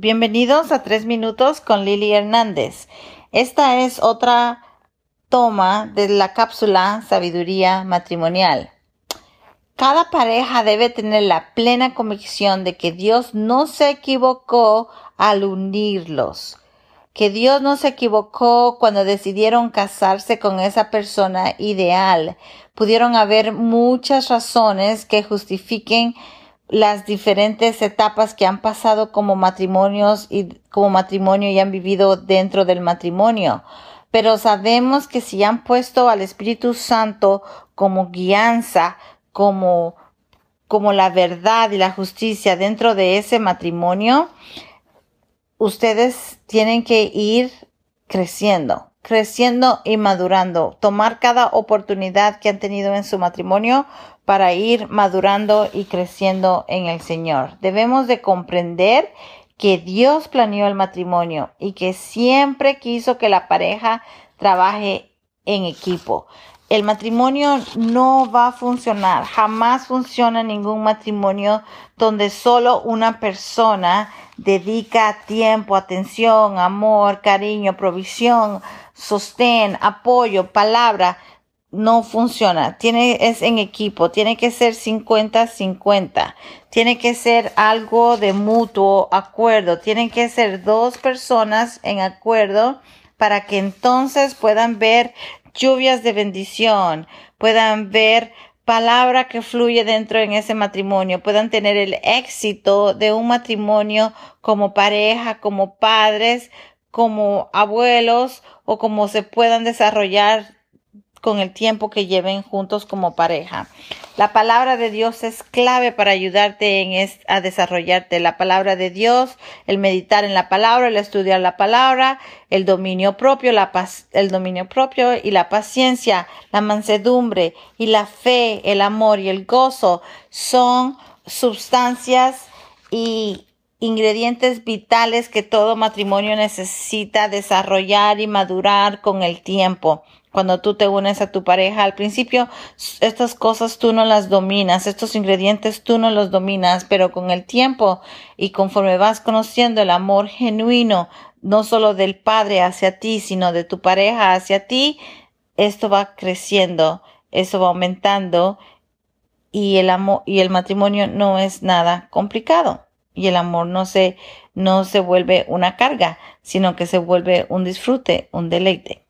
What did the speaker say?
Bienvenidos a Tres Minutos con Lili Hernández. Esta es otra toma de la cápsula Sabiduría Matrimonial. Cada pareja debe tener la plena convicción de que Dios no se equivocó al unirlos, que Dios no se equivocó cuando decidieron casarse con esa persona ideal. Pudieron haber muchas razones que justifiquen las diferentes etapas que han pasado como matrimonios y como matrimonio y han vivido dentro del matrimonio. Pero sabemos que si han puesto al Espíritu Santo como guianza, como, como la verdad y la justicia dentro de ese matrimonio, ustedes tienen que ir creciendo, creciendo y madurando, tomar cada oportunidad que han tenido en su matrimonio para ir madurando y creciendo en el Señor. Debemos de comprender que Dios planeó el matrimonio y que siempre quiso que la pareja trabaje en equipo. El matrimonio no va a funcionar, jamás funciona ningún matrimonio donde solo una persona dedica tiempo, atención, amor, cariño, provisión, sostén, apoyo, palabra no funciona. Tiene, es en equipo. Tiene que ser 50-50. Tiene que ser algo de mutuo acuerdo. Tienen que ser dos personas en acuerdo para que entonces puedan ver lluvias de bendición, puedan ver palabra que fluye dentro en ese matrimonio, puedan tener el éxito de un matrimonio como pareja, como padres, como abuelos o como se puedan desarrollar con el tiempo que lleven juntos como pareja. La palabra de Dios es clave para ayudarte en a desarrollarte. La palabra de Dios, el meditar en la palabra, el estudiar la palabra, el dominio propio, la el dominio propio y la paciencia, la mansedumbre y la fe, el amor y el gozo son sustancias y ingredientes vitales que todo matrimonio necesita desarrollar y madurar con el tiempo cuando tú te unes a tu pareja. Al principio estas cosas tú no las dominas, estos ingredientes tú no los dominas, pero con el tiempo y conforme vas conociendo el amor genuino, no solo del padre hacia ti, sino de tu pareja hacia ti, esto va creciendo, eso va aumentando y el amor y el matrimonio no es nada complicado y el amor no se no se vuelve una carga, sino que se vuelve un disfrute, un deleite.